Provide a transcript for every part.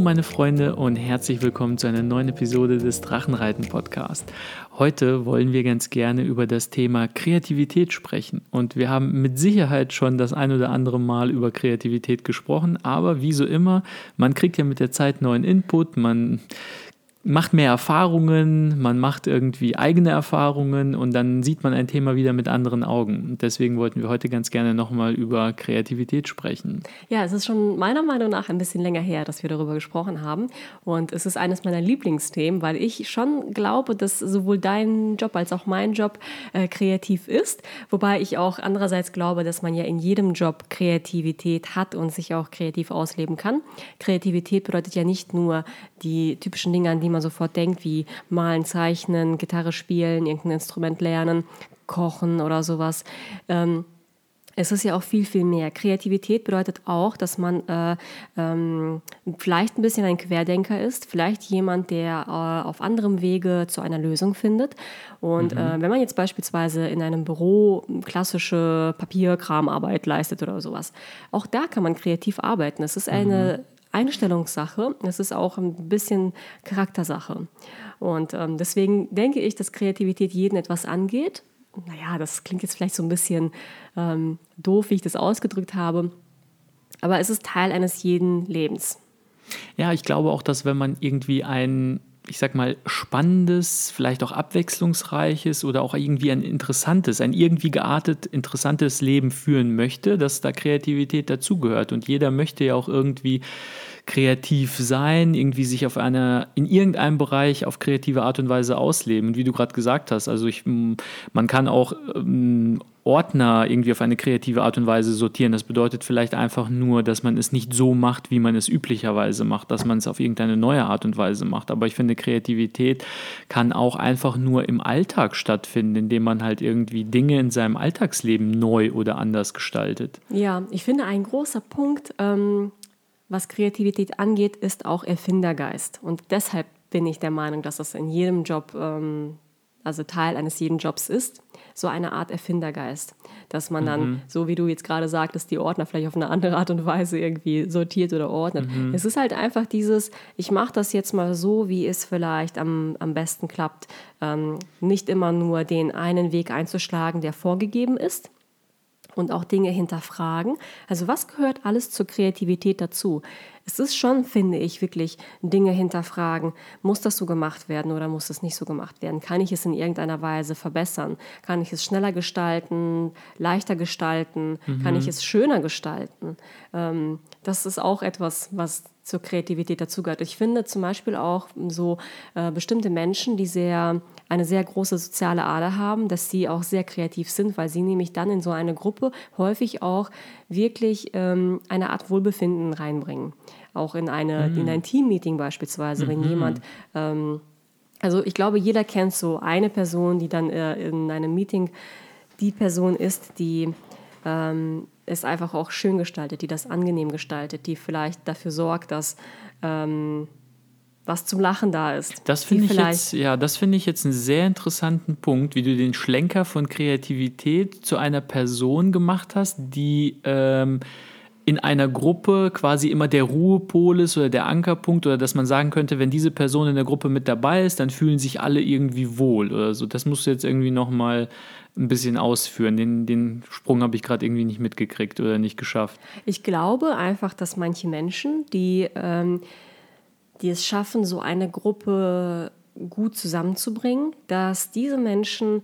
Meine Freunde und herzlich willkommen zu einer neuen Episode des Drachenreiten Podcast. Heute wollen wir ganz gerne über das Thema Kreativität sprechen und wir haben mit Sicherheit schon das ein oder andere Mal über Kreativität gesprochen, aber wie so immer, man kriegt ja mit der Zeit neuen Input, man macht mehr Erfahrungen, man macht irgendwie eigene Erfahrungen und dann sieht man ein Thema wieder mit anderen Augen. Und deswegen wollten wir heute ganz gerne nochmal über Kreativität sprechen. Ja, es ist schon meiner Meinung nach ein bisschen länger her, dass wir darüber gesprochen haben. Und es ist eines meiner Lieblingsthemen, weil ich schon glaube, dass sowohl dein Job als auch mein Job äh, kreativ ist. Wobei ich auch andererseits glaube, dass man ja in jedem Job Kreativität hat und sich auch kreativ ausleben kann. Kreativität bedeutet ja nicht nur die typischen Dinge, an die man man sofort denkt, wie malen, zeichnen, Gitarre spielen, irgendein Instrument lernen, kochen oder sowas. Ähm, es ist ja auch viel, viel mehr. Kreativität bedeutet auch, dass man äh, ähm, vielleicht ein bisschen ein Querdenker ist, vielleicht jemand, der äh, auf anderem Wege zu einer Lösung findet. Und mhm. äh, wenn man jetzt beispielsweise in einem Büro klassische Papierkramarbeit leistet oder sowas, auch da kann man kreativ arbeiten. Es ist eine mhm. Einstellungssache, es ist auch ein bisschen Charaktersache. Und ähm, deswegen denke ich, dass Kreativität jeden etwas angeht. Naja, das klingt jetzt vielleicht so ein bisschen ähm, doof, wie ich das ausgedrückt habe, aber es ist Teil eines jeden Lebens. Ja, ich glaube auch, dass wenn man irgendwie ein ich sag mal, spannendes, vielleicht auch abwechslungsreiches oder auch irgendwie ein interessantes, ein irgendwie geartet interessantes Leben führen möchte, dass da Kreativität dazugehört. Und jeder möchte ja auch irgendwie kreativ sein, irgendwie sich auf einer, in irgendeinem Bereich auf kreative Art und Weise ausleben. Und wie du gerade gesagt hast, also ich, man kann auch ähm, Ordner irgendwie auf eine kreative Art und Weise sortieren. Das bedeutet vielleicht einfach nur, dass man es nicht so macht, wie man es üblicherweise macht, dass man es auf irgendeine neue Art und Weise macht. Aber ich finde, Kreativität kann auch einfach nur im Alltag stattfinden, indem man halt irgendwie Dinge in seinem Alltagsleben neu oder anders gestaltet. Ja, ich finde, ein großer Punkt, ähm, was Kreativität angeht, ist auch Erfindergeist. Und deshalb bin ich der Meinung, dass das in jedem Job, ähm, also Teil eines jeden Jobs ist, so eine Art Erfindergeist. Dass man dann, mhm. so wie du jetzt gerade sagtest, die Ordner vielleicht auf eine andere Art und Weise irgendwie sortiert oder ordnet. Mhm. Es ist halt einfach dieses, ich mache das jetzt mal so, wie es vielleicht am, am besten klappt. Ähm, nicht immer nur den einen Weg einzuschlagen, der vorgegeben ist, und auch Dinge hinterfragen. Also was gehört alles zur Kreativität dazu? Es ist schon, finde ich, wirklich Dinge hinterfragen. Muss das so gemacht werden oder muss es nicht so gemacht werden? Kann ich es in irgendeiner Weise verbessern? Kann ich es schneller gestalten, leichter gestalten? Mhm. Kann ich es schöner gestalten? Ähm, das ist auch etwas, was zur Kreativität dazugehört. Ich finde zum Beispiel auch so äh, bestimmte Menschen, die sehr eine sehr große soziale Ader haben, dass sie auch sehr kreativ sind, weil sie nämlich dann in so eine Gruppe häufig auch wirklich ähm, eine Art Wohlbefinden reinbringen. Auch in, eine, mhm. in ein Teammeeting beispielsweise, mhm. wenn jemand ähm, also ich glaube, jeder kennt so eine Person, die dann äh, in einem Meeting die Person ist, die ähm, es einfach auch schön gestaltet, die das angenehm gestaltet, die vielleicht dafür sorgt, dass ähm, was zum Lachen da ist. Das finde ich jetzt, ja, das finde ich jetzt einen sehr interessanten Punkt, wie du den Schlenker von Kreativität zu einer Person gemacht hast, die ähm, in einer Gruppe quasi immer der Ruhepol ist oder der Ankerpunkt oder dass man sagen könnte, wenn diese Person in der Gruppe mit dabei ist, dann fühlen sich alle irgendwie wohl oder so. Das musst du jetzt irgendwie nochmal ein bisschen ausführen. Den, den Sprung habe ich gerade irgendwie nicht mitgekriegt oder nicht geschafft. Ich glaube einfach, dass manche Menschen, die ähm, die es schaffen, so eine Gruppe gut zusammenzubringen, dass diese Menschen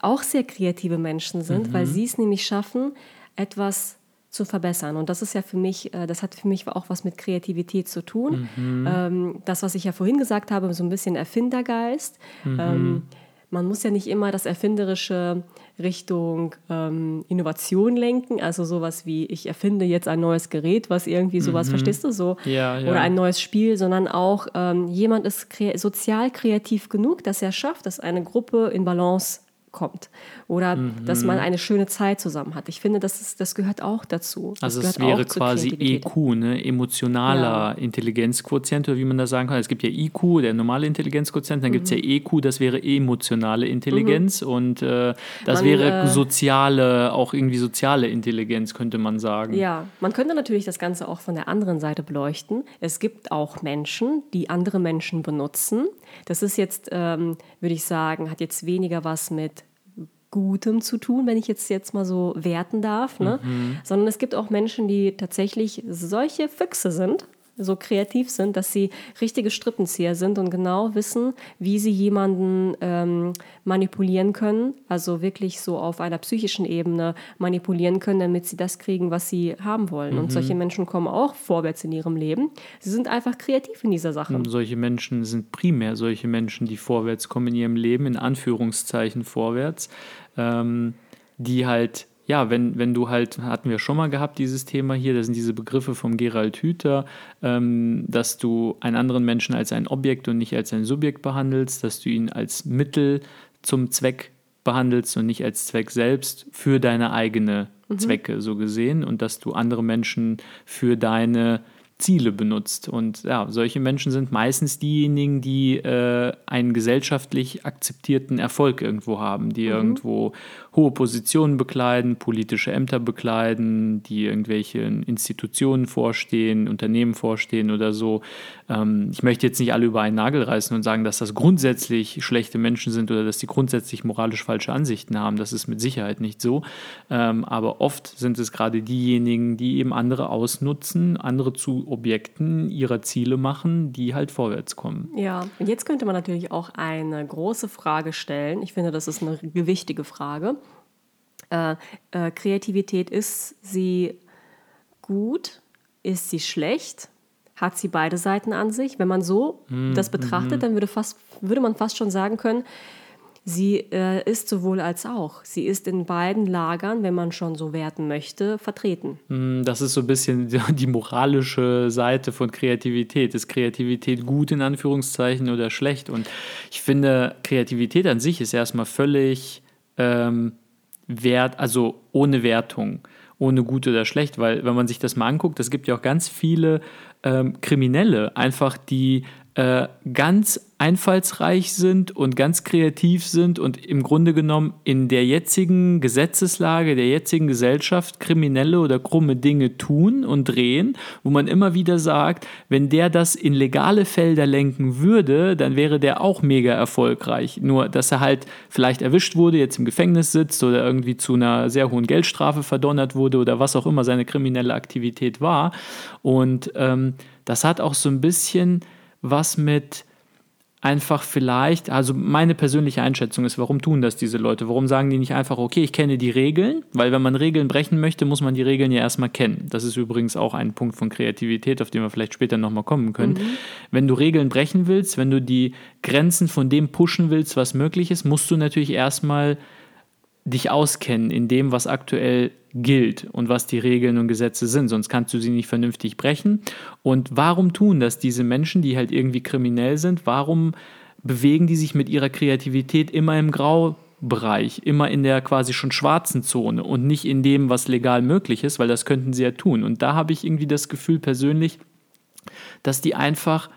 auch sehr kreative Menschen sind, mhm. weil sie es nämlich schaffen, etwas zu verbessern. Und das ist ja für mich, äh, das hat für mich auch was mit Kreativität zu tun. Mhm. Ähm, das, was ich ja vorhin gesagt habe, so ein bisschen Erfindergeist. Mhm. Ähm, man muss ja nicht immer das Erfinderische Richtung ähm, Innovation lenken, also sowas wie ich erfinde jetzt ein neues Gerät, was irgendwie sowas, mhm. verstehst du so? Ja, ja. Oder ein neues Spiel, sondern auch ähm, jemand ist kre sozial kreativ genug, dass er schafft, dass eine Gruppe in Balance kommt oder mhm. dass man eine schöne Zeit zusammen hat. Ich finde, das, ist, das gehört auch dazu. Das also es wäre quasi EQ, ne? emotionaler ja. Intelligenzquotient oder wie man das sagen kann. Es gibt ja IQ, der normale Intelligenzquotient, dann mhm. gibt es ja EQ, das wäre emotionale Intelligenz mhm. und äh, das man, wäre äh, soziale, auch irgendwie soziale Intelligenz, könnte man sagen. Ja, man könnte natürlich das Ganze auch von der anderen Seite beleuchten. Es gibt auch Menschen, die andere Menschen benutzen. Das ist jetzt, ähm, würde ich sagen, hat jetzt weniger was mit Gutem zu tun, wenn ich jetzt, jetzt mal so werten darf, ne? Mhm. sondern es gibt auch Menschen, die tatsächlich solche Füchse sind, so kreativ sind, dass sie richtige Strippenzieher sind und genau wissen, wie sie jemanden ähm, manipulieren können, also wirklich so auf einer psychischen Ebene manipulieren können, damit sie das kriegen, was sie haben wollen. Mhm. Und solche Menschen kommen auch vorwärts in ihrem Leben. Sie sind einfach kreativ in dieser Sache. Und solche Menschen sind primär solche Menschen, die vorwärts kommen in ihrem Leben, in Anführungszeichen vorwärts, ähm, die halt ja, wenn, wenn du halt, hatten wir schon mal gehabt, dieses Thema hier, das sind diese Begriffe vom Gerald Hüther, ähm, dass du einen anderen Menschen als ein Objekt und nicht als ein Subjekt behandelst, dass du ihn als Mittel zum Zweck behandelst und nicht als Zweck selbst für deine eigene mhm. Zwecke so gesehen und dass du andere Menschen für deine Ziele benutzt. Und ja, solche Menschen sind meistens diejenigen, die äh, einen gesellschaftlich akzeptierten Erfolg irgendwo haben, die mhm. irgendwo hohe Positionen bekleiden, politische Ämter bekleiden, die irgendwelchen Institutionen vorstehen, Unternehmen vorstehen oder so. Ähm, ich möchte jetzt nicht alle über einen Nagel reißen und sagen, dass das grundsätzlich schlechte Menschen sind oder dass die grundsätzlich moralisch falsche Ansichten haben. Das ist mit Sicherheit nicht so. Ähm, aber oft sind es gerade diejenigen, die eben andere ausnutzen, andere zu Objekten ihrer Ziele machen, die halt vorwärts kommen. Ja, und jetzt könnte man natürlich auch eine große Frage stellen. Ich finde, das ist eine gewichtige Frage. Äh, äh, Kreativität, ist sie gut? Ist sie schlecht? Hat sie beide Seiten an sich? Wenn man so mm, das betrachtet, mm. dann würde, fast, würde man fast schon sagen können, sie äh, ist sowohl als auch. Sie ist in beiden Lagern, wenn man schon so werten möchte, vertreten. Mm, das ist so ein bisschen die moralische Seite von Kreativität. Ist Kreativität gut in Anführungszeichen oder schlecht? Und ich finde, Kreativität an sich ist erstmal völlig ähm, Wert, also ohne Wertung, ohne gut oder schlecht, weil wenn man sich das mal anguckt, es gibt ja auch ganz viele ähm, Kriminelle, einfach die äh, ganz einfallsreich sind und ganz kreativ sind und im Grunde genommen in der jetzigen Gesetzeslage, der jetzigen Gesellschaft kriminelle oder krumme Dinge tun und drehen, wo man immer wieder sagt, wenn der das in legale Felder lenken würde, dann wäre der auch mega erfolgreich. Nur, dass er halt vielleicht erwischt wurde, jetzt im Gefängnis sitzt oder irgendwie zu einer sehr hohen Geldstrafe verdonnert wurde oder was auch immer seine kriminelle Aktivität war. Und ähm, das hat auch so ein bisschen was mit einfach vielleicht, also meine persönliche Einschätzung ist, warum tun das diese Leute? Warum sagen die nicht einfach, okay, ich kenne die Regeln? Weil wenn man Regeln brechen möchte, muss man die Regeln ja erstmal kennen. Das ist übrigens auch ein Punkt von Kreativität, auf den wir vielleicht später nochmal kommen können. Mhm. Wenn du Regeln brechen willst, wenn du die Grenzen von dem pushen willst, was möglich ist, musst du natürlich erstmal dich auskennen in dem, was aktuell gilt und was die Regeln und Gesetze sind, sonst kannst du sie nicht vernünftig brechen. Und warum tun das diese Menschen, die halt irgendwie kriminell sind? Warum bewegen die sich mit ihrer Kreativität immer im Graubereich, immer in der quasi schon schwarzen Zone und nicht in dem, was legal möglich ist, weil das könnten sie ja tun. Und da habe ich irgendwie das Gefühl persönlich, dass die einfach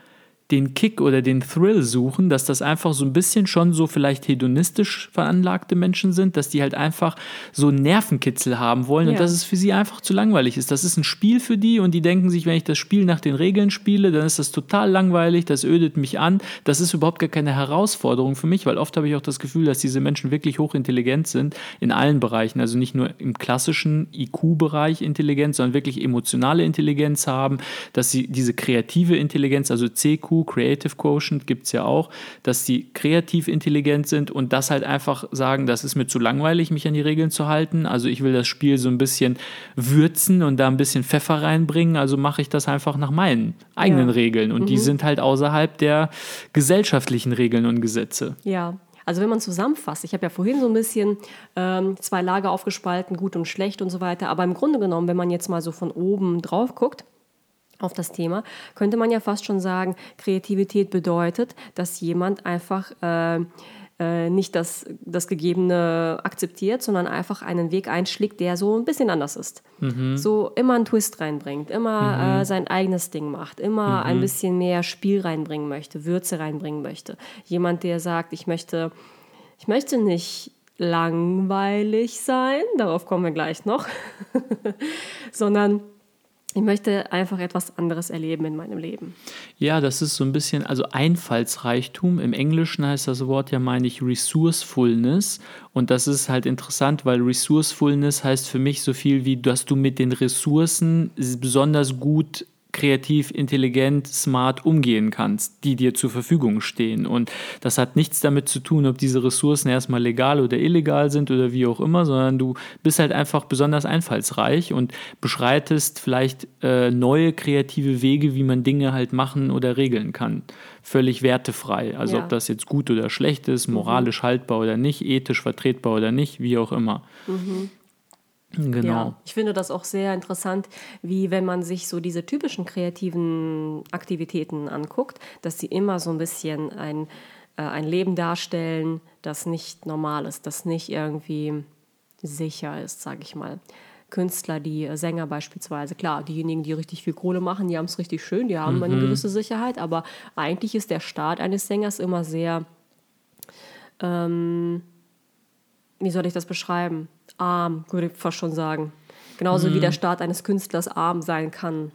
den Kick oder den Thrill suchen, dass das einfach so ein bisschen schon so vielleicht hedonistisch veranlagte Menschen sind, dass die halt einfach so Nervenkitzel haben wollen ja. und dass es für sie einfach zu langweilig ist. Das ist ein Spiel für die und die denken sich, wenn ich das Spiel nach den Regeln spiele, dann ist das total langweilig, das ödet mich an. Das ist überhaupt gar keine Herausforderung für mich, weil oft habe ich auch das Gefühl, dass diese Menschen wirklich hochintelligent sind in allen Bereichen, also nicht nur im klassischen IQ-Bereich Intelligenz, sondern wirklich emotionale Intelligenz haben, dass sie diese kreative Intelligenz, also CQ, Creative Quotient gibt es ja auch, dass die kreativ intelligent sind und das halt einfach sagen, das ist mir zu langweilig, mich an die Regeln zu halten. Also ich will das Spiel so ein bisschen würzen und da ein bisschen Pfeffer reinbringen. Also mache ich das einfach nach meinen eigenen ja. Regeln und mhm. die sind halt außerhalb der gesellschaftlichen Regeln und Gesetze. Ja, also wenn man zusammenfasst, ich habe ja vorhin so ein bisschen ähm, zwei Lager aufgespalten, gut und schlecht und so weiter, aber im Grunde genommen, wenn man jetzt mal so von oben drauf guckt, auf das Thema, könnte man ja fast schon sagen, Kreativität bedeutet, dass jemand einfach äh, äh, nicht das, das Gegebene akzeptiert, sondern einfach einen Weg einschlägt, der so ein bisschen anders ist. Mhm. So immer einen Twist reinbringt, immer mhm. äh, sein eigenes Ding macht, immer mhm. ein bisschen mehr Spiel reinbringen möchte, Würze reinbringen möchte. Jemand, der sagt, ich möchte, ich möchte nicht langweilig sein, darauf kommen wir gleich noch, sondern ich möchte einfach etwas anderes erleben in meinem Leben. Ja, das ist so ein bisschen, also Einfallsreichtum. Im Englischen heißt das Wort ja, meine ich, Resourcefulness. Und das ist halt interessant, weil Resourcefulness heißt für mich so viel wie, dass du mit den Ressourcen besonders gut kreativ, intelligent, smart umgehen kannst, die dir zur Verfügung stehen. Und das hat nichts damit zu tun, ob diese Ressourcen erstmal legal oder illegal sind oder wie auch immer, sondern du bist halt einfach besonders einfallsreich und beschreitest vielleicht äh, neue kreative Wege, wie man Dinge halt machen oder regeln kann. Völlig wertefrei. Also ja. ob das jetzt gut oder schlecht ist, moralisch mhm. haltbar oder nicht, ethisch vertretbar oder nicht, wie auch immer. Mhm. Genau. Ja, ich finde das auch sehr interessant, wie wenn man sich so diese typischen kreativen Aktivitäten anguckt, dass sie immer so ein bisschen ein, äh, ein Leben darstellen, das nicht normal ist, das nicht irgendwie sicher ist, sage ich mal. Künstler, die äh, Sänger beispielsweise, klar, diejenigen, die richtig viel Kohle machen, die haben es richtig schön, die haben mhm. eine gewisse Sicherheit, aber eigentlich ist der Start eines Sängers immer sehr, ähm, wie soll ich das beschreiben? Arm, würde ich fast schon sagen. Genauso mhm. wie der Start eines Künstlers arm sein kann.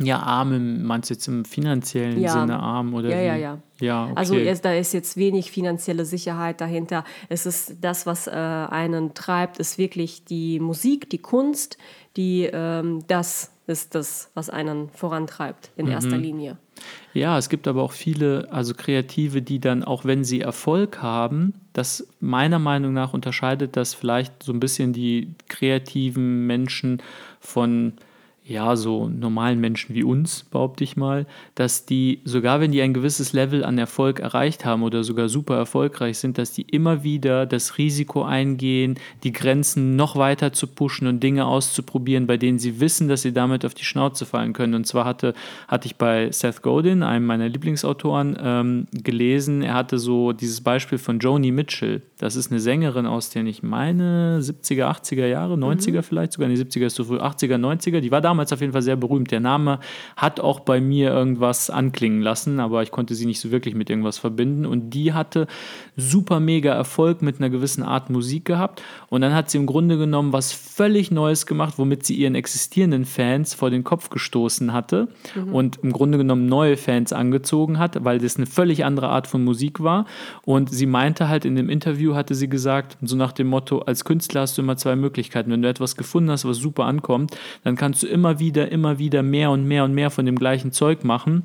Ja, arm, meinst du jetzt im finanziellen ja. Sinne arm oder ja? Ja, ja, ja. Okay. Also es, da ist jetzt wenig finanzielle Sicherheit dahinter. Es ist das, was äh, einen treibt, ist wirklich die Musik, die Kunst, die ähm, das ist das, was einen vorantreibt in mhm. erster Linie. Ja, es gibt aber auch viele, also Kreative, die dann, auch wenn sie Erfolg haben, das meiner Meinung nach unterscheidet das vielleicht so ein bisschen die kreativen Menschen von ja, so normalen Menschen wie uns, behaupte ich mal, dass die, sogar wenn die ein gewisses Level an Erfolg erreicht haben oder sogar super erfolgreich sind, dass die immer wieder das Risiko eingehen, die Grenzen noch weiter zu pushen und Dinge auszuprobieren, bei denen sie wissen, dass sie damit auf die Schnauze fallen können. Und zwar hatte, hatte ich bei Seth Godin, einem meiner Lieblingsautoren, ähm, gelesen, er hatte so dieses Beispiel von Joni Mitchell. Das ist eine Sängerin aus den, ich meine, 70er, 80er Jahre, 90er mhm. vielleicht sogar, die 70er ist so früh, 80er, 90er, die war damals damals auf jeden Fall sehr berühmt. Der Name hat auch bei mir irgendwas anklingen lassen, aber ich konnte sie nicht so wirklich mit irgendwas verbinden. Und die hatte super mega Erfolg mit einer gewissen Art Musik gehabt. Und dann hat sie im Grunde genommen was völlig Neues gemacht, womit sie ihren existierenden Fans vor den Kopf gestoßen hatte mhm. und im Grunde genommen neue Fans angezogen hat, weil das eine völlig andere Art von Musik war. Und sie meinte halt in dem Interview, hatte sie gesagt, so nach dem Motto, als Künstler hast du immer zwei Möglichkeiten. Wenn du etwas gefunden hast, was super ankommt, dann kannst du immer immer wieder, immer wieder mehr und mehr und mehr von dem gleichen Zeug machen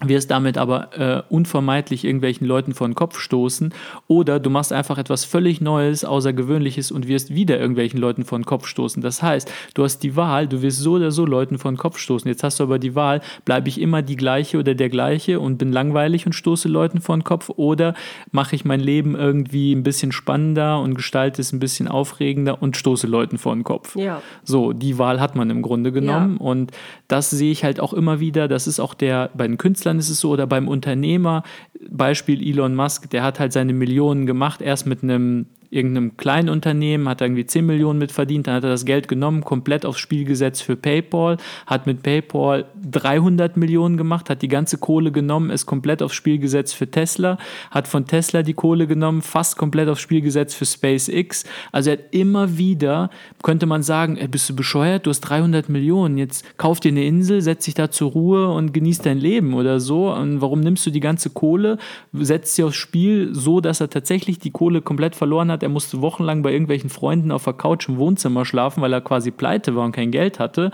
wirst damit aber äh, unvermeidlich irgendwelchen Leuten vor den Kopf stoßen oder du machst einfach etwas völlig Neues, Außergewöhnliches und wirst wieder irgendwelchen Leuten vor den Kopf stoßen. Das heißt, du hast die Wahl, du wirst so oder so Leuten vor den Kopf stoßen. Jetzt hast du aber die Wahl, bleibe ich immer die gleiche oder der gleiche und bin langweilig und stoße Leuten vor den Kopf oder mache ich mein Leben irgendwie ein bisschen spannender und gestalte es ein bisschen aufregender und stoße Leuten vor den Kopf. Ja. So, die Wahl hat man im Grunde genommen ja. und das sehe ich halt auch immer wieder, das ist auch der bei den Künstlern dann ist es so, oder beim Unternehmer, Beispiel Elon Musk, der hat halt seine Millionen gemacht, erst mit einem irgendeinem kleinen Unternehmen, hat irgendwie 10 Millionen mit verdient, dann hat er das Geld genommen, komplett aufs Spiel gesetzt für PayPal, hat mit PayPal 300 Millionen gemacht, hat die ganze Kohle genommen, ist komplett aufs Spiel gesetzt für Tesla, hat von Tesla die Kohle genommen, fast komplett aufs Spiel gesetzt für SpaceX. Also er hat immer wieder, könnte man sagen, ey, bist du bescheuert, du hast 300 Millionen, jetzt kauf dir eine Insel, setz dich da zur Ruhe und genieß dein Leben oder so. Und warum nimmst du die ganze Kohle, setzt sie aufs Spiel so, dass er tatsächlich die Kohle komplett verloren hat, er musste wochenlang bei irgendwelchen Freunden auf der Couch im Wohnzimmer schlafen, weil er quasi pleite war und kein Geld hatte.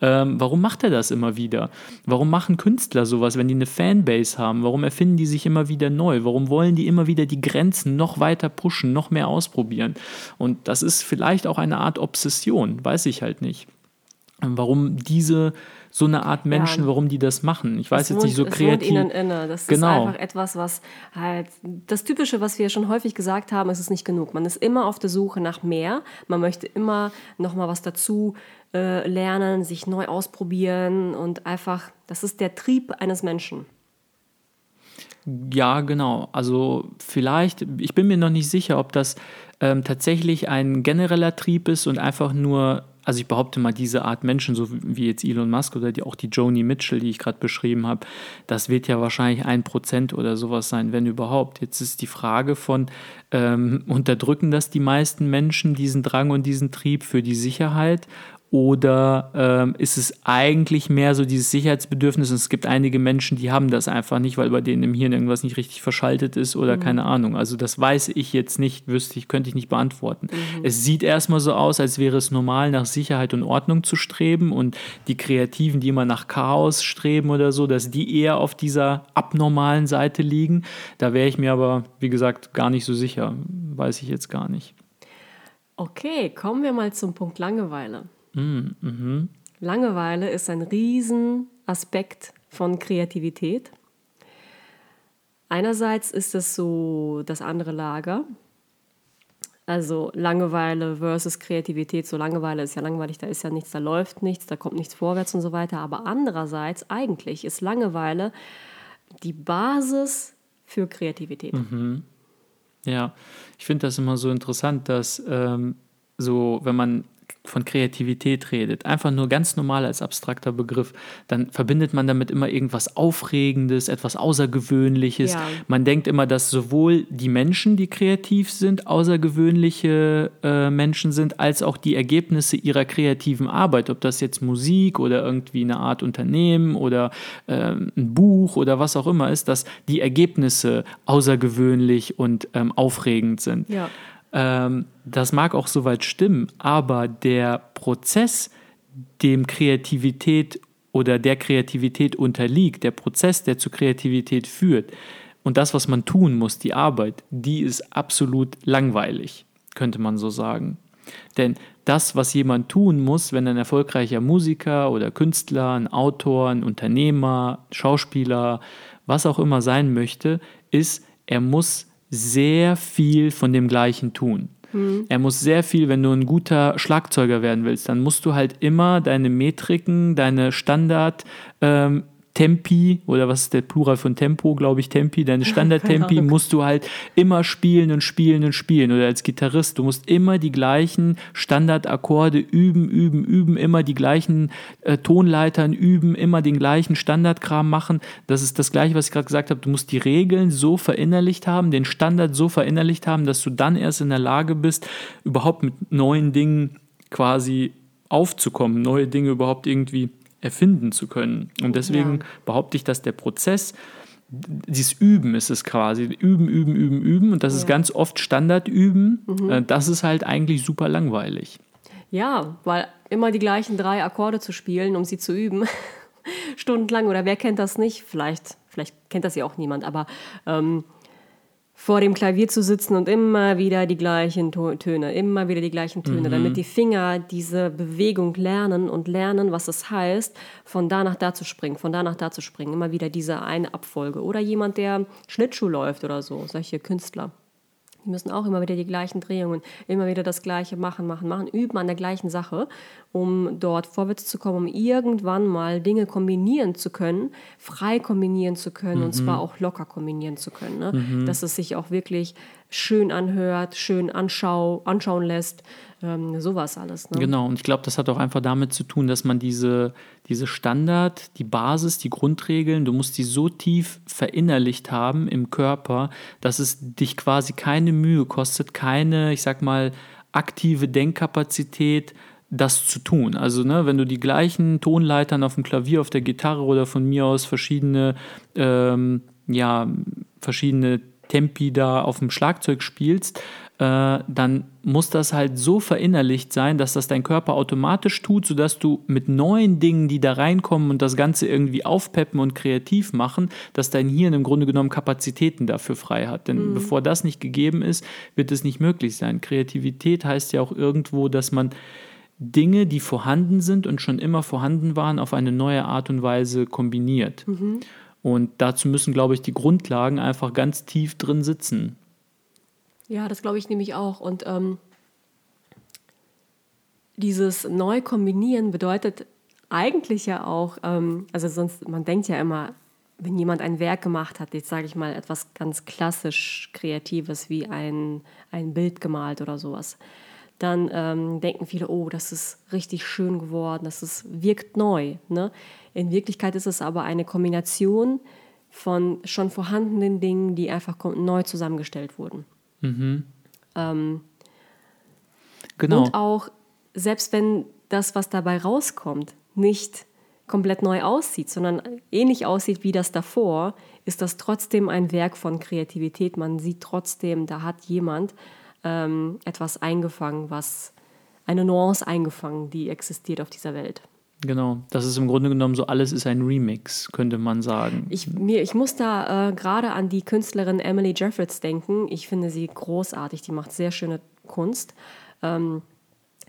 Ähm, warum macht er das immer wieder? Warum machen Künstler sowas, wenn die eine Fanbase haben? Warum erfinden die sich immer wieder neu? Warum wollen die immer wieder die Grenzen noch weiter pushen, noch mehr ausprobieren? Und das ist vielleicht auch eine Art Obsession, weiß ich halt nicht. Warum diese so eine Art Menschen, ja. warum die das machen. Ich weiß es jetzt wohnt, nicht so kreativ. Es ihnen inne. Das genau. ist einfach etwas, was halt das Typische, was wir schon häufig gesagt haben, ist es nicht genug. Man ist immer auf der Suche nach mehr. Man möchte immer noch mal was dazu äh, lernen, sich neu ausprobieren und einfach, das ist der Trieb eines Menschen. Ja, genau. Also vielleicht, ich bin mir noch nicht sicher, ob das ähm, tatsächlich ein genereller Trieb ist und einfach nur, also ich behaupte mal, diese Art Menschen, so wie jetzt Elon Musk oder die, auch die Joni Mitchell, die ich gerade beschrieben habe, das wird ja wahrscheinlich ein Prozent oder sowas sein, wenn überhaupt. Jetzt ist die Frage von, ähm, unterdrücken das die meisten Menschen, diesen Drang und diesen Trieb für die Sicherheit oder ähm, ist es eigentlich mehr so dieses Sicherheitsbedürfnis und es gibt einige Menschen, die haben das einfach nicht, weil bei denen im Hirn irgendwas nicht richtig verschaltet ist oder mhm. keine Ahnung. Also das weiß ich jetzt nicht, wüsste ich, könnte ich nicht beantworten. Mhm. Es sieht erstmal so aus, als wäre es normal, nach Sicherheit und Ordnung zu streben und die Kreativen, die immer nach Chaos streben oder so, dass die eher auf dieser abnormalen Seite liegen. Da wäre ich mir aber, wie gesagt, gar nicht so sicher. Weiß ich jetzt gar nicht. Okay, kommen wir mal zum Punkt Langeweile. Mm, mhm. Langeweile ist ein Riesenaspekt von Kreativität. Einerseits ist es so das andere Lager. Also Langeweile versus Kreativität. So Langeweile ist ja langweilig, da ist ja nichts, da läuft nichts, da kommt nichts vorwärts und so weiter. Aber andererseits, eigentlich ist Langeweile die Basis für Kreativität. Mhm. Ja, ich finde das immer so interessant, dass ähm, so, wenn man von Kreativität redet, einfach nur ganz normal als abstrakter Begriff, dann verbindet man damit immer irgendwas Aufregendes, etwas Außergewöhnliches. Ja. Man denkt immer, dass sowohl die Menschen, die kreativ sind, außergewöhnliche äh, Menschen sind, als auch die Ergebnisse ihrer kreativen Arbeit, ob das jetzt Musik oder irgendwie eine Art Unternehmen oder äh, ein Buch oder was auch immer ist, dass die Ergebnisse außergewöhnlich und ähm, aufregend sind. Ja. Ähm, das mag auch soweit stimmen, aber der Prozess, dem Kreativität oder der Kreativität unterliegt, der Prozess, der zu Kreativität führt und das, was man tun muss, die Arbeit, die ist absolut langweilig, könnte man so sagen. Denn das, was jemand tun muss, wenn ein erfolgreicher Musiker oder Künstler, ein Autor, ein Unternehmer, Schauspieler, was auch immer sein möchte, ist, er muss sehr viel von dem Gleichen tun. Mhm. Er muss sehr viel, wenn du ein guter Schlagzeuger werden willst, dann musst du halt immer deine Metriken, deine Standard ähm, Tempi oder was ist der Plural von Tempo, glaube ich, Tempi, deine Standard-Tempi musst du halt immer spielen und spielen und spielen. Oder als Gitarrist, du musst immer die gleichen Standardakkorde üben, üben, üben, immer die gleichen äh, Tonleitern üben, immer den gleichen Standardkram machen. Das ist das Gleiche, was ich gerade gesagt habe. Du musst die Regeln so verinnerlicht haben, den Standard so verinnerlicht haben, dass du dann erst in der Lage bist, überhaupt mit neuen Dingen quasi aufzukommen, neue Dinge überhaupt irgendwie erfinden zu können. Und deswegen ja. behaupte ich, dass der Prozess, dieses Üben ist es quasi, üben, üben, üben, üben und das ja. ist ganz oft Standardüben, mhm. Äh, das ist halt eigentlich super langweilig. Ja, weil immer die gleichen drei Akkorde zu spielen, um sie zu üben, stundenlang oder wer kennt das nicht? Vielleicht, vielleicht kennt das ja auch niemand, aber ähm, vor dem Klavier zu sitzen und immer wieder die gleichen Töne, immer wieder die gleichen Töne, mhm. damit die Finger diese Bewegung lernen und lernen, was es heißt, von da nach da zu springen, von da nach da zu springen, immer wieder diese eine Abfolge. Oder jemand, der Schlittschuh läuft oder so, solche Künstler. Die müssen auch immer wieder die gleichen Drehungen, immer wieder das Gleiche machen, machen, machen, üben an der gleichen Sache, um dort vorwärts zu kommen, um irgendwann mal Dinge kombinieren zu können, frei kombinieren zu können mhm. und zwar auch locker kombinieren zu können. Ne? Mhm. Dass es sich auch wirklich schön anhört, schön anschau, anschauen lässt, ähm, sowas alles. Ne? Genau, und ich glaube, das hat auch einfach damit zu tun, dass man diese, diese Standard, die Basis, die Grundregeln, du musst die so tief verinnerlicht haben im Körper, dass es dich quasi keine Mühe kostet, keine, ich sag mal, aktive Denkkapazität, das zu tun. Also, ne, wenn du die gleichen Tonleitern auf dem Klavier, auf der Gitarre oder von mir aus verschiedene, ähm, ja, verschiedene Tempi da auf dem Schlagzeug spielst, äh, dann muss das halt so verinnerlicht sein, dass das dein Körper automatisch tut, sodass du mit neuen Dingen, die da reinkommen und das Ganze irgendwie aufpeppen und kreativ machen, dass dein Hirn im Grunde genommen Kapazitäten dafür frei hat. Denn mhm. bevor das nicht gegeben ist, wird es nicht möglich sein. Kreativität heißt ja auch irgendwo, dass man Dinge, die vorhanden sind und schon immer vorhanden waren, auf eine neue Art und Weise kombiniert. Mhm. Und dazu müssen, glaube ich, die Grundlagen einfach ganz tief drin sitzen. Ja, das glaube ich nämlich auch. Und ähm, dieses Neukombinieren bedeutet eigentlich ja auch, ähm, also sonst, man denkt ja immer, wenn jemand ein Werk gemacht hat, jetzt sage ich mal etwas ganz klassisch Kreatives wie ein, ein Bild gemalt oder sowas, dann ähm, denken viele, oh, das ist richtig schön geworden, das ist, wirkt neu. Ne? In Wirklichkeit ist es aber eine Kombination von schon vorhandenen Dingen, die einfach neu zusammengestellt wurden. Mhm. Ähm, genau. Und auch, selbst wenn das, was dabei rauskommt, nicht komplett neu aussieht, sondern ähnlich aussieht wie das davor, ist das trotzdem ein Werk von Kreativität. Man sieht trotzdem, da hat jemand ähm, etwas eingefangen, was eine Nuance eingefangen, die existiert auf dieser Welt. Genau, das ist im Grunde genommen so, alles ist ein Remix, könnte man sagen. Ich, mir, ich muss da äh, gerade an die Künstlerin Emily Jeffords denken. Ich finde sie großartig, die macht sehr schöne Kunst. Ähm,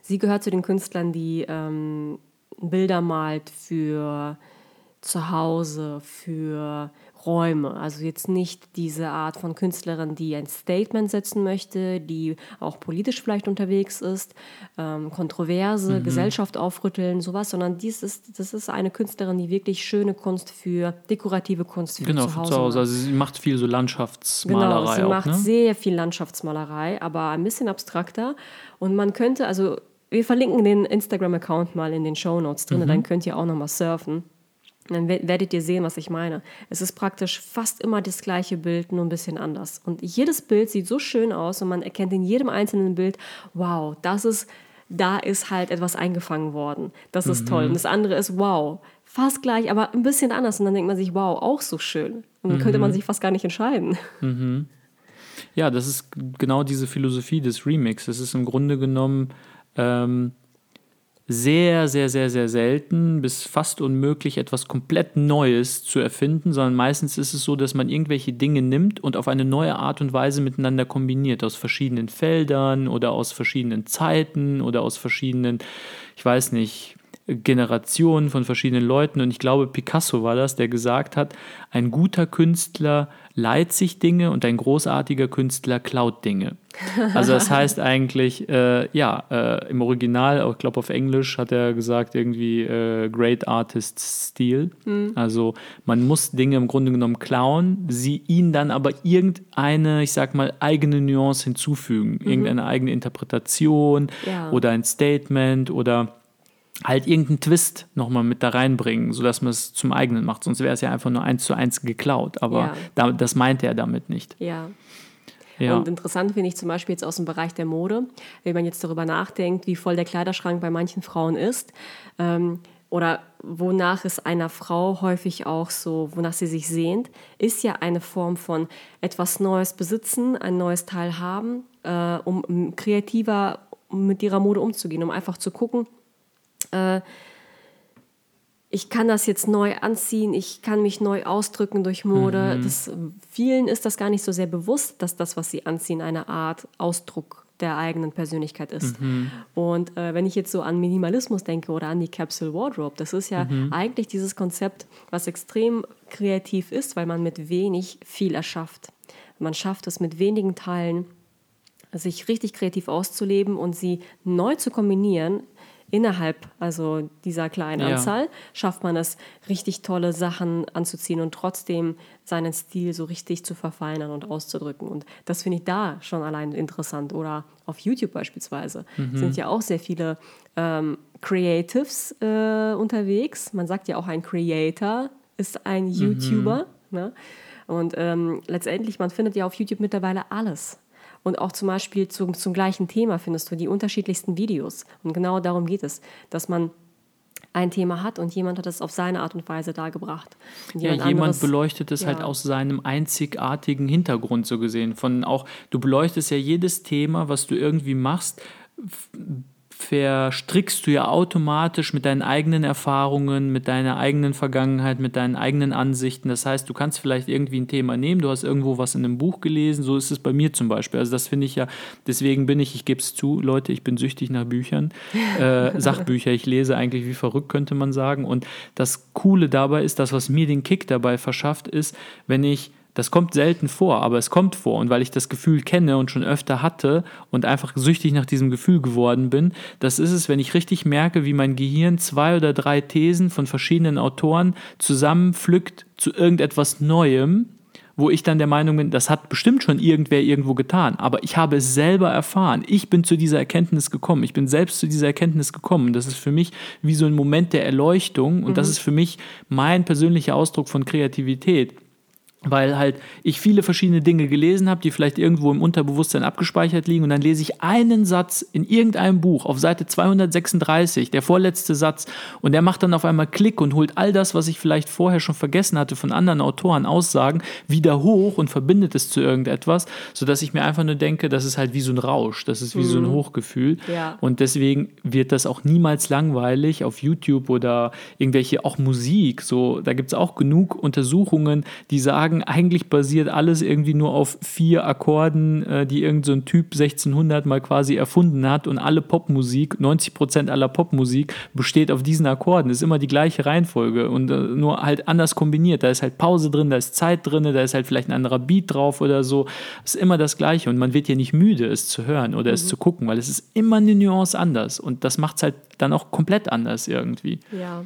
sie gehört zu den Künstlern, die ähm, Bilder malt für zu Hause, für Räume. Also jetzt nicht diese Art von Künstlerin, die ein Statement setzen möchte, die auch politisch vielleicht unterwegs ist, ähm, kontroverse mhm. Gesellschaft aufrütteln, sowas, sondern dies ist, das ist eine Künstlerin, die wirklich schöne Kunst für dekorative Kunst für genau, zu Hause. Genau, zu Hause. Also sie macht viel so Landschaftsmalerei. Genau, sie auch, macht ne? sehr viel Landschaftsmalerei, aber ein bisschen abstrakter. Und man könnte, also wir verlinken den Instagram-Account mal in den Show Notes drin, mhm. dann könnt ihr auch nochmal surfen. Dann werdet ihr sehen, was ich meine. Es ist praktisch fast immer das gleiche Bild, nur ein bisschen anders. Und jedes Bild sieht so schön aus und man erkennt in jedem einzelnen Bild, wow, das ist, da ist halt etwas eingefangen worden. Das ist mhm. toll. Und das andere ist, wow, fast gleich, aber ein bisschen anders. Und dann denkt man sich, wow, auch so schön. Und dann mhm. könnte man sich fast gar nicht entscheiden. Mhm. Ja, das ist genau diese Philosophie des Remix. Es ist im Grunde genommen ähm, sehr, sehr, sehr, sehr selten bis fast unmöglich, etwas komplett Neues zu erfinden, sondern meistens ist es so, dass man irgendwelche Dinge nimmt und auf eine neue Art und Weise miteinander kombiniert, aus verschiedenen Feldern oder aus verschiedenen Zeiten oder aus verschiedenen, ich weiß nicht, Generationen von verschiedenen Leuten. Und ich glaube, Picasso war das, der gesagt hat, ein guter Künstler leiht sich Dinge und ein großartiger Künstler klaut Dinge. Also das heißt eigentlich, äh, ja, äh, im Original, ich glaube auf Englisch hat er gesagt, irgendwie äh, Great Artist Stil. Mhm. Also man muss Dinge im Grunde genommen klauen, sie ihnen dann aber irgendeine, ich sag mal, eigene Nuance hinzufügen, mhm. irgendeine eigene Interpretation ja. oder ein Statement oder halt irgendeinen Twist nochmal mit da reinbringen, sodass man es zum eigenen macht. Sonst wäre es ja einfach nur eins zu eins geklaut. Aber ja. da, das meinte er damit nicht. Ja. Ja. Und interessant finde ich zum Beispiel jetzt aus dem Bereich der Mode, wenn man jetzt darüber nachdenkt, wie voll der Kleiderschrank bei manchen Frauen ist. Ähm, oder wonach es einer Frau häufig auch so, wonach sie sich sehnt, ist ja eine Form von etwas Neues besitzen, ein neues Teil haben, äh, um kreativer mit ihrer Mode umzugehen, um einfach zu gucken, äh, ich kann das jetzt neu anziehen, ich kann mich neu ausdrücken durch Mode. Mhm. Das, vielen ist das gar nicht so sehr bewusst, dass das, was sie anziehen, eine Art Ausdruck der eigenen Persönlichkeit ist. Mhm. Und äh, wenn ich jetzt so an Minimalismus denke oder an die Capsule Wardrobe, das ist ja mhm. eigentlich dieses Konzept, was extrem kreativ ist, weil man mit wenig viel erschafft. Man schafft es mit wenigen Teilen, sich richtig kreativ auszuleben und sie neu zu kombinieren innerhalb also dieser kleinen ja. Anzahl schafft man es, richtig tolle Sachen anzuziehen und trotzdem seinen Stil so richtig zu verfeinern und auszudrücken. Und das finde ich da schon allein interessant. Oder auf YouTube beispielsweise mhm. sind ja auch sehr viele ähm, Creatives äh, unterwegs. Man sagt ja auch, ein Creator ist ein mhm. YouTuber. Mhm. Ne? Und ähm, letztendlich, man findet ja auf YouTube mittlerweile alles. Und auch zum Beispiel zum, zum gleichen Thema findest du die unterschiedlichsten Videos. Und genau darum geht es, dass man ein Thema hat und jemand hat es auf seine Art und Weise dargebracht. Jemand ja, jemand anderes, beleuchtet es halt ja. halt aus seinem einzigartigen Hintergrund so gesehen. Von auch, du beleuchtest ja jedes Thema, was du irgendwie machst, verstrickst du ja automatisch mit deinen eigenen Erfahrungen, mit deiner eigenen Vergangenheit, mit deinen eigenen Ansichten. Das heißt, du kannst vielleicht irgendwie ein Thema nehmen, du hast irgendwo was in einem Buch gelesen, so ist es bei mir zum Beispiel. Also das finde ich ja, deswegen bin ich, ich gebe es zu, Leute, ich bin süchtig nach Büchern, äh, Sachbücher, ich lese eigentlich wie verrückt, könnte man sagen. Und das Coole dabei ist, das, was mir den Kick dabei verschafft, ist, wenn ich Das kommt selten vor, aber es kommt vor. Und weil ich das Gefühl kenne und schon öfter hatte und einfach süchtig nach diesem Gefühl geworden bin, das ist es, wenn ich richtig merke, wie mein Gehirn zwei oder drei Thesen von verschiedenen Autoren zusammenpflückt zu irgendetwas Neuem wo ich dann der Meinung bin, das hat bestimmt schon irgendwer irgendwo getan, aber ich habe es selber erfahren. Ich bin zu dieser Erkenntnis gekommen. Ich bin selbst zu dieser Erkenntnis gekommen. Das ist für mich wie so ein Moment der Erleuchtung und mhm. das ist für mich mein persönlicher Ausdruck von Kreativität weil halt ich viele verschiedene Dinge gelesen habe, die vielleicht irgendwo im Unterbewusstsein abgespeichert liegen und dann lese ich einen Satz in irgendeinem Buch auf Seite 236, der vorletzte Satz und der macht dann auf einmal Klick und holt all das, was ich vielleicht vorher schon vergessen hatte von anderen Autoren Aussagen, wieder hoch und verbindet es zu irgendetwas, sodass ich mir einfach nur denke, das ist halt wie so ein Rausch, das ist wie mhm. so ein mhm. Hochgefühl ja. und deswegen wird das auch niemals langweilig auf YouTube oder irgendwelche auch Musik, so da gibt es auch genug Untersuchungen, die sagen, sagen, eigentlich basiert alles irgendwie nur auf vier Akkorden, äh, die irgendein so Typ 1600 mal quasi erfunden hat und alle Popmusik, 90 Prozent aller Popmusik besteht auf diesen Akkorden. Das ist immer die gleiche Reihenfolge und äh, nur halt anders kombiniert. Da ist halt Pause drin, da ist Zeit drin, da ist halt vielleicht ein anderer Beat drauf oder so. Es ist immer das Gleiche und man wird ja nicht müde, es zu hören oder mhm. es zu gucken, weil es ist immer eine Nuance anders und das macht es halt dann auch komplett anders irgendwie. Ja.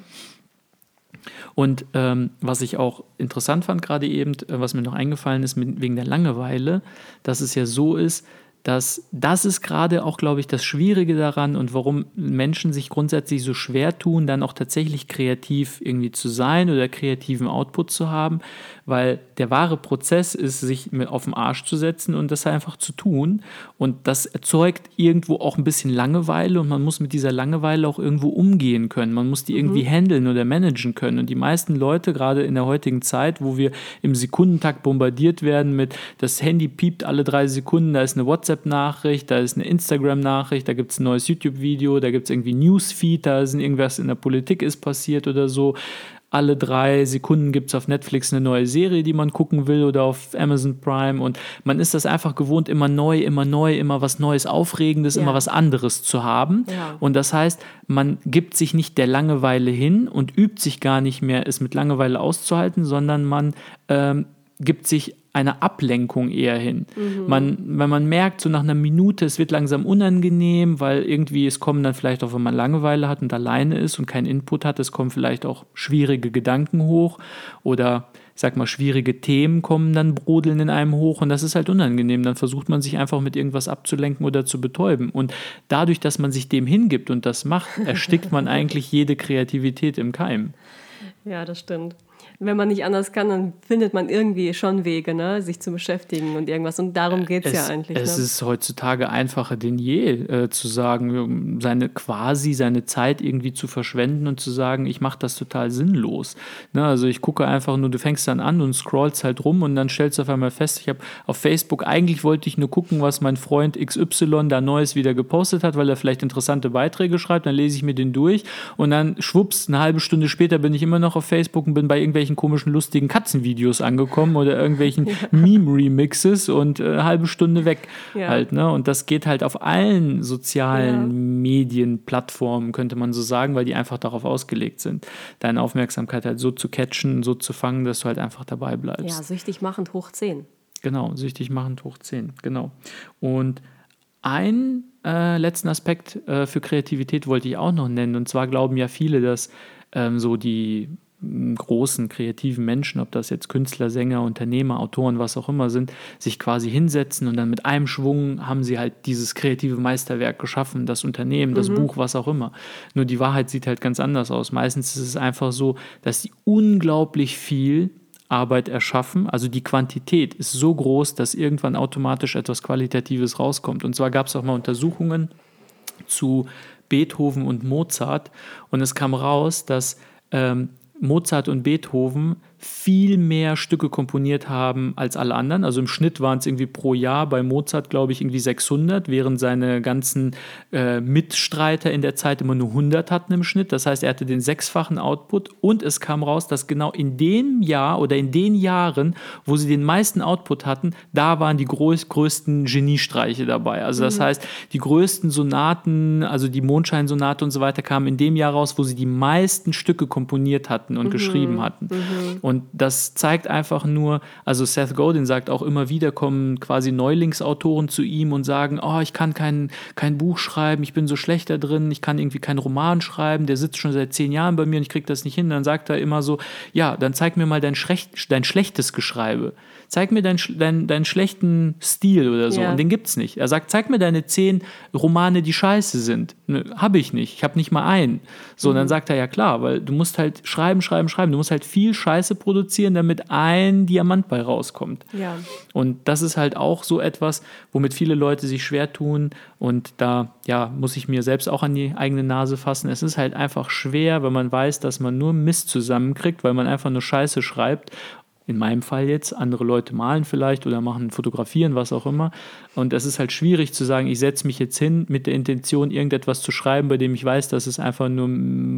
Und ähm, was ich auch interessant fand gerade eben, äh, was mir noch eingefallen ist mit, wegen der Langeweile, dass es ja so ist, dass das ist gerade auch, glaube ich, das Schwierige daran und warum Menschen sich grundsätzlich so schwer tun, dann auch tatsächlich kreativ irgendwie zu sein oder kreativen Output zu haben, weil der wahre Prozess ist, sich auf den Arsch zu setzen und das einfach zu tun. Und das erzeugt irgendwo auch ein bisschen Langeweile und man muss mit dieser Langeweile auch irgendwo umgehen können. Man muss die mhm. irgendwie handeln oder managen können. Und die meisten Leute, gerade in der heutigen Zeit, wo wir im Sekundentakt bombardiert werden mit, das Handy piept alle drei Sekunden, da ist eine WhatsApp-Nachricht, da ist eine Instagram-Nachricht, da gibt es ein neues YouTube-Video, da gibt es irgendwie Newsfeed, da ist irgendwas in der Politik ist passiert oder so alle drei Sekunden gibt es auf Netflix eine neue Serie, die man gucken will oder auf Amazon Prime. Und man ist das einfach gewohnt, immer neu, immer neu, immer was Neues, Aufregendes, ja. immer was anderes zu haben. Ja. Und das heißt, man gibt sich nicht der Langeweile hin und übt sich gar nicht mehr, es mit Langeweile auszuhalten, sondern man ähm, gibt sich eine Ablenkung eher hin. Mhm. Man, wenn man merkt, so nach einer Minute, es wird langsam unangenehm, weil irgendwie es kommen dann vielleicht auch, wenn man Langeweile hat und alleine ist und keinen Input hat, es kommen vielleicht auch schwierige Gedanken hoch oder ich sag mal, schwierige Themen kommen dann brodeln in einem hoch und das ist halt unangenehm. Dann versucht man sich einfach mit irgendwas abzulenken oder zu betäuben. Und dadurch, dass man sich dem hingibt und das macht, erstickt man eigentlich jede Kreativität im Keim. Ja, das stimmt wenn man nicht anders kann, dann findet man irgendwie schon Wege, ne, sich zu beschäftigen und irgendwas. Und darum geht es ja eigentlich. Es ne? ist heutzutage einfacher denn je, äh, zu sagen, seine quasi seine Zeit irgendwie zu verschwenden und zu sagen, ich mache das total sinnlos. Ne, also ich gucke einfach nur, du fängst dann an und scrollst halt rum und dann stellst du auf einmal fest, ich habe auf Facebook, eigentlich wollte ich nur gucken, was mein Freund XY da Neues wieder gepostet hat, weil er vielleicht interessante Beiträge schreibt, dann lese ich mir den durch und dann schwupps, eine halbe Stunde später bin ich immer noch auf Facebook und bin bei irgendwelchen irgendwelchen komischen, lustigen Katzenvideos angekommen oder irgendwelchen ja. Meme-Remixes und äh, halbe Stunde weg ja. halt, ne? Und das geht halt auf allen sozialen ja. Medienplattformen, könnte man so sagen, weil die einfach darauf ausgelegt sind, deine Aufmerksamkeit halt so zu catchen, so zu fangen, dass du halt einfach dabei bleibst. Ja, süchtig machend hoch 10. Genau, süchtig machend hoch 10, genau. Und einen äh, letzten Aspekt äh, für Kreativität wollte ich auch noch nennen. Und zwar glauben ja viele, dass ähm, so die großen kreativen Menschen, ob das jetzt Künstler, Sänger, Unternehmer, Autoren, was auch immer sind, sich quasi hinsetzen und dann mit einem Schwung haben sie halt dieses kreative Meisterwerk geschaffen, das Unternehmen, das mhm. Buch, was auch immer. Nur die Wahrheit sieht halt ganz anders aus. Meistens ist es einfach so, dass sie unglaublich viel Arbeit erschaffen. Also die Quantität ist so groß, dass irgendwann automatisch etwas Qualitatives rauskommt. Und zwar gab es auch mal Untersuchungen zu Beethoven und Mozart und es kam raus, dass ähm, Mozart und Beethoven viel mehr Stücke komponiert haben als alle anderen. Also im Schnitt waren es irgendwie pro Jahr bei Mozart, glaube ich, irgendwie 600, während seine ganzen äh, Mitstreiter in der Zeit immer nur 100 hatten im Schnitt. Das heißt, er hatte den sechsfachen Output und es kam raus, dass genau in dem Jahr oder in den Jahren, wo sie den meisten Output hatten, da waren die groß, größten Geniestreiche dabei. Also das mhm. heißt, die größten Sonaten, also die Mondscheinsonate und so weiter, kamen in dem Jahr raus, wo sie die meisten Stücke komponiert hatten und mhm. geschrieben hatten. Mhm. Und das zeigt einfach nur, also Seth Godin sagt auch immer wieder, kommen quasi Neulingsautoren zu ihm und sagen, oh, ich kann kein, kein Buch schreiben, ich bin so schlecht da drin, ich kann irgendwie keinen Roman schreiben, der sitzt schon seit zehn Jahren bei mir und ich kriege das nicht hin. Dann sagt er immer so, ja, dann zeig mir mal dein, dein schlechtes Geschreibe zeig mir deinen dein, dein schlechten Stil oder so. Ja. Und den gibt es nicht. Er sagt, zeig mir deine zehn Romane, die scheiße sind. Ne, habe ich nicht. Ich habe nicht mal einen. So, mhm. und dann mhm. sagt er, ja klar, weil du musst halt schreiben, schreiben, schreiben. Du musst halt viel Scheiße produzieren, damit ein Diamant bei rauskommt. Ja. Und das ist halt auch so etwas, womit viele Leute sich schwer tun. Und da, ja, muss ich mir selbst auch an die eigene Nase fassen. Es ist halt einfach schwer, wenn man weiß, dass man nur Mist zusammenkriegt, weil man einfach nur Scheiße schreibt in meinem Fall jetzt, andere Leute malen vielleicht oder machen fotografieren, was auch immer. Und es ist halt schwierig zu sagen, ich setze mich jetzt hin mit der Intention, irgendetwas zu schreiben, bei dem ich weiß, dass es einfach nur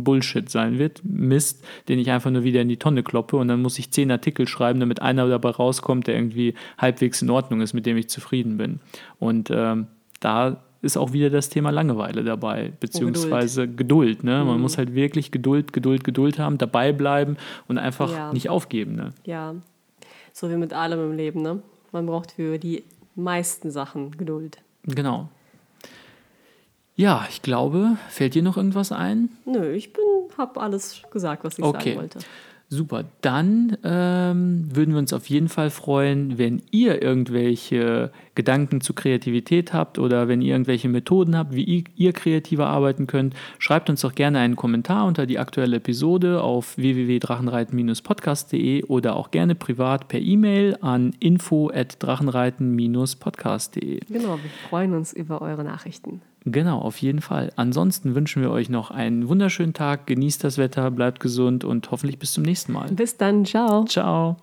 Bullshit sein wird, Mist, den ich einfach nur wieder in die Tonne kloppe und dann muss ich zehn Artikel schreiben, damit einer dabei rauskommt, der irgendwie halbwegs in Ordnung ist, mit dem ich zufrieden bin. Und ähm, da ist auch wieder das Thema Langeweile dabei, beziehungsweise Geduld. Geduld ne? Man mhm. muss halt wirklich Geduld, Geduld, Geduld haben, dabei bleiben und einfach ja. nicht aufgeben. Ne? Ja, so wie mit allem im Leben. Ne? Man braucht für die meisten Sachen Geduld. Genau. Ja, ich glaube, fällt dir noch irgendwas ein? Nö, ich habe alles gesagt, was ich okay. sagen wollte. Super, dann ähm, würden wir uns auf jeden Fall freuen, wenn ihr irgendwelche Gedanken zu Kreativität habt oder wenn ihr irgendwelche Methoden habt, wie ihr, ihr kreativer arbeiten könnt. Schreibt uns doch gerne einen Kommentar unter die aktuelle Episode auf www.drachenreiten-podcast.de oder auch gerne privat per E-Mail an info@drachenreiten-podcast.de. Genau, wir freuen uns über eure Nachrichten. Genau, auf jeden Fall. Ansonsten wünschen wir euch noch einen wunderschönen Tag, genießt das Wetter, bleibt gesund und hoffentlich bis zum nächsten Mal. Bis dann, ciao. Ciao.